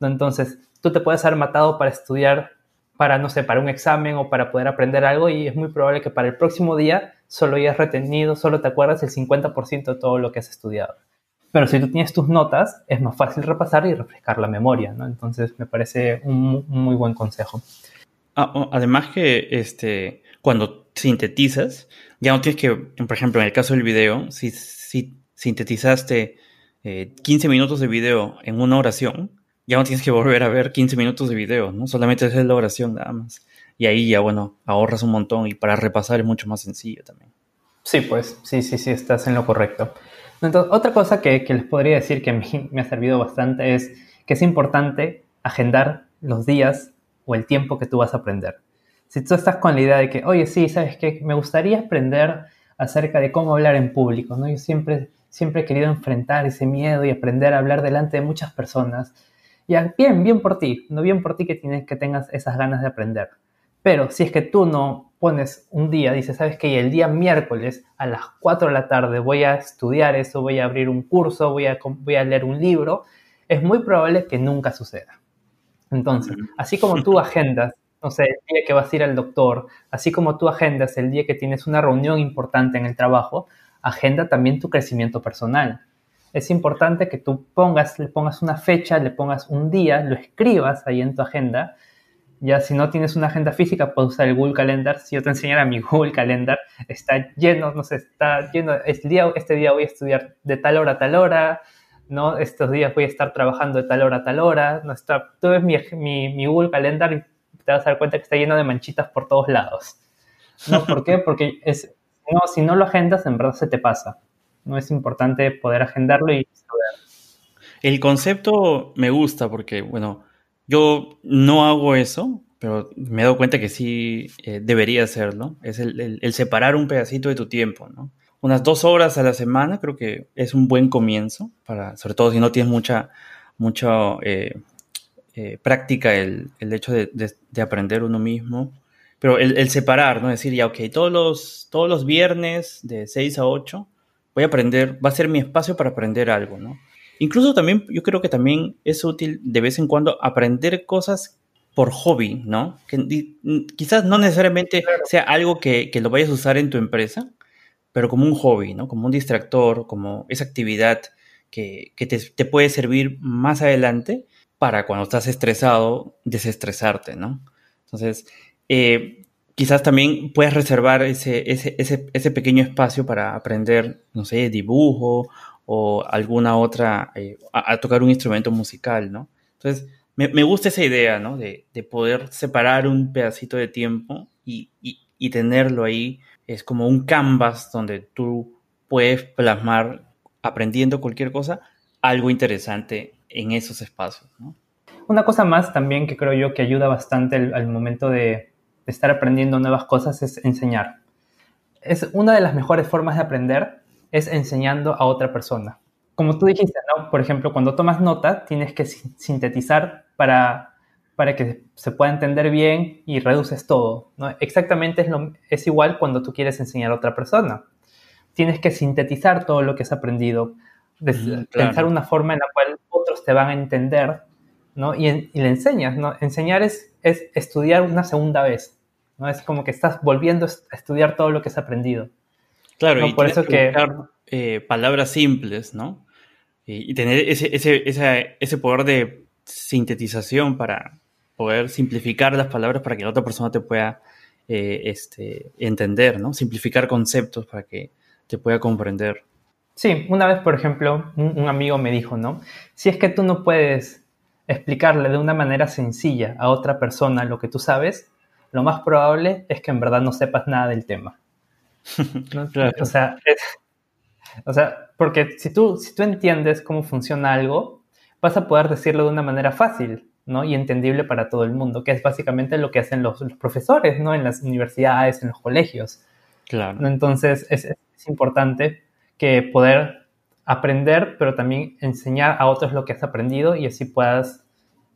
¿no? Entonces, tú te puedes haber matado para estudiar para, no sé, para un examen o para poder aprender algo y es muy probable que para el próximo día solo hayas retenido, solo te acuerdas el 50% de todo lo que has estudiado. Pero si tú tienes tus notas, es más fácil repasar y refrescar la memoria, ¿no? Entonces me parece un, muy buen consejo. Ah, además que este, cuando sintetizas, ya no tienes que, por ejemplo, en el caso del video, si, si sintetizaste 15 eh, minutos de video en una oración, ya no tienes que volver a ver 15 minutos de video, ¿no? Solamente hacer la oración nada más. Y ahí ya, bueno, ahorras un montón y para repasar es mucho más sencillo también. Sí, pues, sí, sí, sí, estás en lo correcto. Entonces, otra cosa que, que les podría decir que a mí me ha servido bastante es que es importante agendar los días o el tiempo que tú vas a aprender. Si tú estás con la idea de que, oye, sí, ¿sabes qué? Me gustaría aprender acerca de cómo hablar en público, ¿no? Yo siempre, siempre he querido enfrentar ese miedo y aprender a hablar delante de muchas personas ya, bien, bien por ti, no bien por ti que, tienes, que tengas esas ganas de aprender. Pero si es que tú no pones un día, dices, ¿sabes qué? El día miércoles a las 4 de la tarde voy a estudiar eso, voy a abrir un curso, voy a, voy a leer un libro, es muy probable que nunca suceda. Entonces, así como tú agendas, no sé, el día que vas a ir al doctor, así como tú agendas el día que tienes una reunión importante en el trabajo, agenda también tu crecimiento personal es importante que tú pongas, le pongas una fecha, le pongas un día, lo escribas ahí en tu agenda. Ya si no tienes una agenda física, puedes usar el Google Calendar. Si yo te enseñara mi Google Calendar, está lleno, no sé, está lleno. Este día, este día voy a estudiar de tal hora a tal hora, ¿no? Estos días voy a estar trabajando de tal hora a tal hora. No está, tú ves mi, mi, mi Google Calendar y te vas a dar cuenta que está lleno de manchitas por todos lados. ¿No? ¿Por qué? Porque es, no, si no lo agendas, en verdad se te pasa. No es importante poder agendarlo y saber. El concepto me gusta porque, bueno, yo no hago eso, pero me he dado cuenta que sí eh, debería hacerlo. Es el, separar un pedacito de tu tiempo, ¿no? Unas dos horas a la semana creo que es un buen comienzo, para, sobre todo si no tienes mucha, mucha eh, eh, práctica el, hecho de, aprender uno mismo. pero el, separar, ¿no? Decir, ya, ok, todos los, todos los viernes de 6 a 8 voy a aprender, va a ser mi espacio para aprender algo, ¿no? Incluso también, yo creo que también es útil de vez en cuando aprender cosas por hobby, ¿no? Que quizás no necesariamente sea algo que, lo vayas a usar en tu empresa, pero como un hobby, ¿no? Como un distractor, como esa actividad que, te, puede servir más adelante para cuando estás estresado, desestresarte, ¿no? Entonces, eh, quizás también puedes reservar ese, ese, pequeño espacio para aprender, no sé, dibujo o alguna otra, eh, a, tocar un instrumento musical, ¿no? Entonces, me, gusta esa idea, ¿no? De, poder separar un pedacito de tiempo y, tenerlo ahí. Es como un canvas donde tú puedes plasmar, aprendiendo cualquier cosa, algo interesante en esos espacios, ¿no? Una cosa más también que creo yo que ayuda bastante al momento de, estar aprendiendo nuevas cosas es enseñar. Es una de las mejores formas de aprender es enseñando a otra persona. Como tú dijiste, ¿no? Por ejemplo, cuando tomas nota, tienes que sintetizar para, para que se pueda entender bien y reduces todo. ¿no? Exactamente es, lo, es igual cuando tú quieres enseñar a otra persona. Tienes que sintetizar todo lo que has aprendido, pensar una forma en la cual otros te van a entender ¿no? y, le enseñas. ¿no? Enseñar es, es estudiar una segunda vez. ¿No? Es como que estás volviendo a estudiar todo lo que has aprendido. Claro, y por eso que... Eh, palabras simples, ¿no? Y, tener ese, ese, ese, poder de sintetización para poder simplificar las palabras para que la otra persona te pueda eh, este, entender, ¿no? Simplificar conceptos para que te pueda comprender. Sí, una vez, por ejemplo, un, amigo me dijo, ¿no? Si es que tú no puedes explicarle de una manera sencilla a otra persona lo que tú sabes, lo más probable es que en verdad no sepas nada del tema. o, sea, o sea, porque si tú, si tú entiendes cómo funciona algo, vas a poder decirlo de una manera fácil, ¿no? Y entendible para todo el mundo, que es básicamente lo que hacen los, profesores, ¿no? En las universidades, en los colegios. Claro. Entonces, es, es importante que poder aprender, pero también enseñar a otros lo que has aprendido y así puedas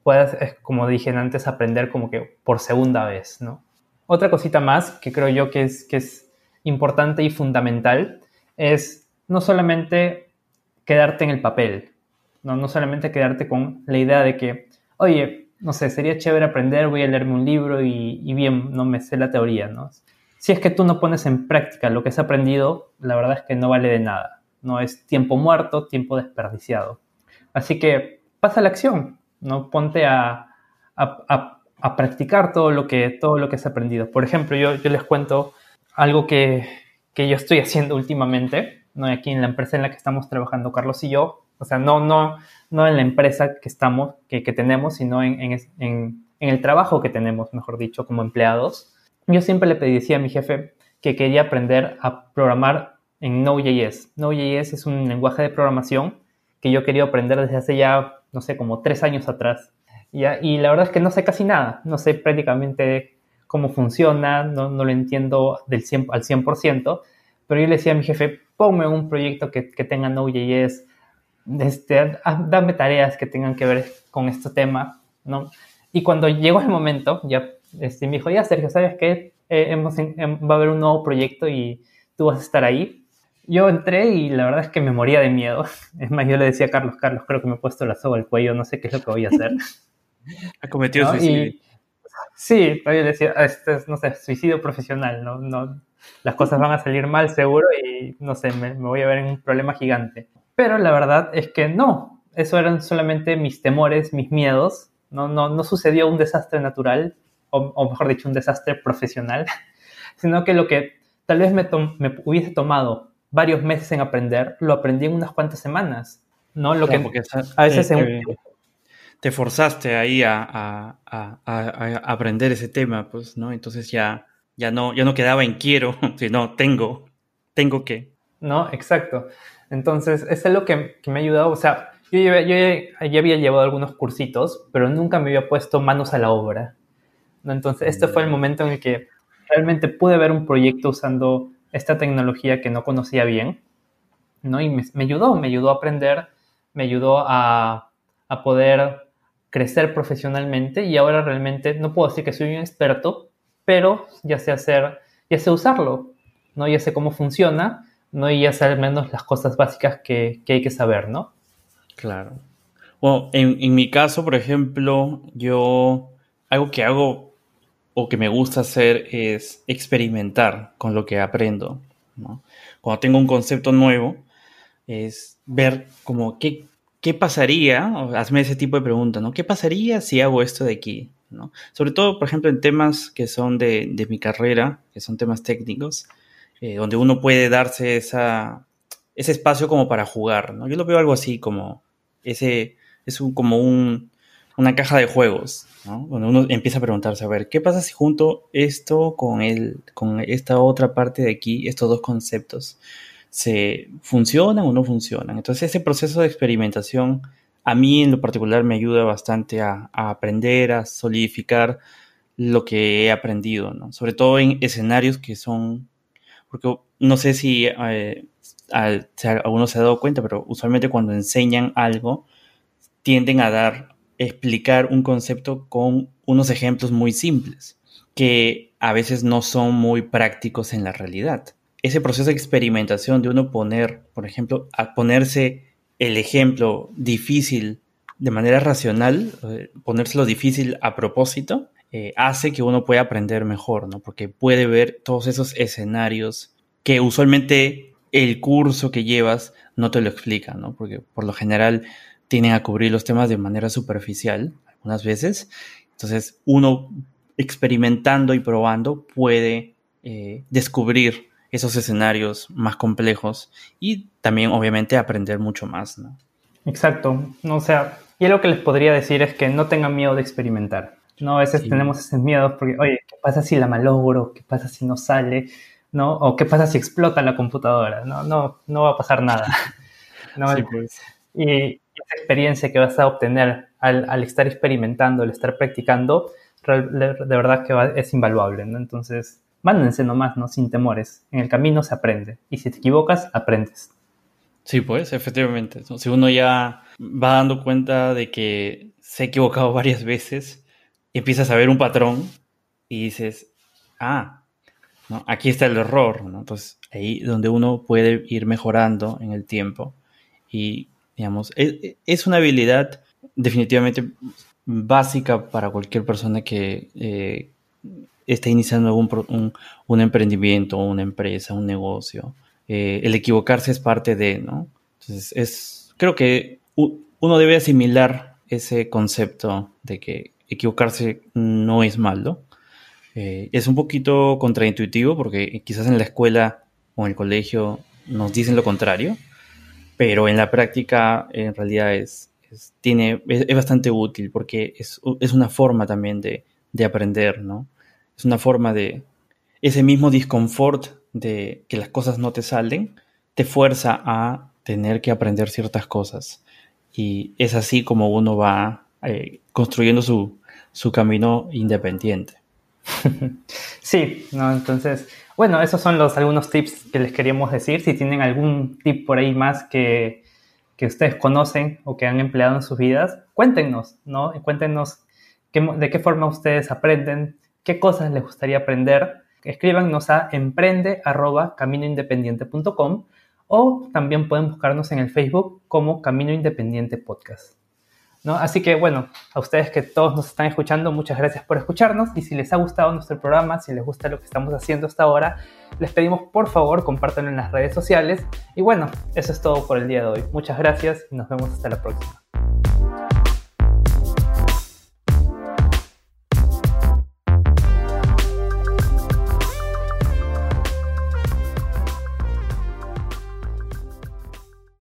puedas, como dije antes, aprender como que por segunda vez, ¿no? Otra cosita más que creo yo que es, que es importante y fundamental es no solamente quedarte en el papel, ¿no? no solamente quedarte con la idea de que, oye, no sé, sería chévere aprender, voy a leerme un libro y, bien, no me sé la teoría, ¿no? Si es que tú no pones en práctica lo que has aprendido, la verdad es que no vale de nada, no es tiempo muerto, tiempo desperdiciado. Así que pasa la acción, ¿no? Ponte a, practicar todo lo, que, todo lo que has aprendido. Por ejemplo, yo, yo les cuento algo que, yo estoy haciendo últimamente, ¿no? aquí en la empresa en la que estamos trabajando Carlos y yo, o sea, no, no, no en la empresa que estamos, que, tenemos, sino en, en, el trabajo que tenemos, mejor dicho, como empleados. Yo siempre le pedí a mi jefe que quería aprender a programar en Node.js. Node.js es un lenguaje de programación que yo quería aprender desde hace ya no sé, como tres años atrás. Y la verdad es que no sé casi nada, no sé prácticamente cómo funciona, no, no lo entiendo del 100, al 100%, pero yo le decía a mi jefe, ponme un proyecto que, que tenga Node.js, este, dame tareas que tengan que ver con este tema, ¿no? Y cuando llegó el momento, ya este, me dijo, ya Sergio, ¿sabes qué? Eh, hemos, va a haber un nuevo proyecto y tú vas a estar ahí yo entré y la verdad es que me moría de miedo. Es más, yo le decía a Carlos, Carlos, creo que me he puesto la soga al cuello, no sé qué es lo que voy a hacer. ha cometido suicidio. sí, yo le decía, este es, no sé, suicidio profesional, ¿no? no las cosas van a salir mal seguro y, no sé, me, voy a ver en un problema gigante. Pero la verdad es que no, eso eran solamente mis temores, mis miedos, no, no, no sucedió un desastre natural, o, mejor dicho, un desastre profesional, sino que lo que tal vez me, me hubiese tomado varios meses en aprender, lo aprendí en unas cuantas semanas, ¿no? Lo que a veces te, forzaste ahí a, aprender ese tema, pues, ¿no? Entonces ya, ya, no, ya no quedaba en quiero, sino tengo, tengo que. No, exacto. Entonces, eso es lo que, me ha ayudado, o sea, yo, yo, ya había llevado algunos cursitos, pero nunca me había puesto manos a la obra. ¿no? Entonces, este fue el mm. momento en el que realmente pude ver un proyecto usando esta tecnología que no conocía bien, ¿no? Y me, ayudó, me ayudó a aprender, me ayudó a, a, poder crecer profesionalmente y ahora realmente no puedo decir que soy un experto, pero ya sé hacer, ya sé usarlo, ¿no? Ya sé cómo funciona, ¿no? Y ya sé al menos las cosas básicas que, hay que saber, ¿no? Claro. Bueno, en, en mi caso, por ejemplo, yo algo que hago o que me gusta hacer es experimentar con lo que aprendo. ¿no? Cuando tengo un concepto nuevo, es ver como qué, qué pasaría, o hazme ese tipo de preguntas, ¿no? ¿Qué pasaría si hago esto de aquí? ¿no? Sobre todo, por ejemplo, en temas que son de, de mi carrera, que son temas técnicos, eh, donde uno puede darse esa, ese espacio como para jugar, ¿no? Yo lo veo algo así como ese, es un, como un, una caja de juegos, ¿no? Uno empieza a preguntarse, a ver, ¿qué pasa si junto esto con, el, con esta otra parte de aquí, estos dos conceptos? ¿Se funcionan o no funcionan? Entonces ese proceso de experimentación a mí en lo particular me ayuda bastante a, aprender, a solidificar lo que he aprendido, ¿no? Sobre todo en escenarios que son, porque no sé si eh, alguno se ha dado cuenta, pero usualmente cuando enseñan algo, tienden a dar explicar un concepto con unos ejemplos muy simples, que a veces no son muy prácticos en la realidad. Ese proceso de experimentación de uno poner, por ejemplo, ponerse el ejemplo difícil de manera racional, eh, ponérselo difícil a propósito, eh, hace que uno pueda aprender mejor, ¿no? Porque puede ver todos esos escenarios que usualmente el curso que llevas no te lo explica, ¿no? Porque por lo general tienen a cubrir los temas de manera superficial algunas veces. Entonces, uno experimentando y probando puede eh, descubrir esos escenarios más complejos y también obviamente aprender mucho más, ¿no? Exacto. O sea, y lo que les podría decir es que no tengan miedo de experimentar. No, a veces tenemos ese miedo porque, oye, ¿qué pasa si la malogro? ¿Qué pasa si no sale? ¿No? O ¿qué pasa si explota la computadora? No, no, no va a pasar nada. ¿no? Sí, pues. Y, esa experiencia que vas a obtener al, estar experimentando, al estar practicando, de, verdad que es invaluable. Entonces, mándense nomás, ¿no? Sin temores. En el camino se aprende. Y si te equivocas, aprendes. Sí, pues, efectivamente. Si uno ya va dando cuenta de que se ha equivocado varias veces, empiezas a ver un patrón y dices, ah, aquí está el error, ¿no? Entonces, ahí donde uno puede ir mejorando en el tiempo y Digamos, es, una habilidad definitivamente básica para cualquier persona que eh, esté iniciando un, un, emprendimiento, una empresa, un negocio. Eh, el equivocarse es parte de, ¿no? Entonces, es, creo que uno debe asimilar ese concepto de que equivocarse no es malo. Eh, es un poquito contraintuitivo porque quizás en la escuela o en el colegio nos dicen lo contrario, pero en la práctica en realidad es, tiene, es, bastante útil porque es, una forma también de, aprender, ¿no? Es una forma de ese mismo disconfort de que las cosas no te salen, te fuerza a tener que aprender ciertas cosas. Y es así como uno va eh, construyendo su, su camino independiente. Sí, ¿no? entonces bueno, esos son los algunos tips que les queríamos decir. Si tienen algún tip por ahí más que, ustedes conocen o que han empleado en sus vidas, cuéntenos, ¿no? Cuéntenos de qué forma ustedes aprenden, qué cosas les gustaría aprender. Escríbanos a emprende.caminoindependiente.com o también pueden buscarnos en el Facebook como Camino Independiente Podcast. Así que bueno, a ustedes que todos nos están escuchando, muchas gracias por escucharnos y si les ha gustado nuestro programa, si les gusta lo que estamos haciendo hasta ahora, les pedimos por favor compártanlo en las redes sociales y bueno, eso es todo por el día de hoy. Muchas gracias y nos vemos hasta la próxima.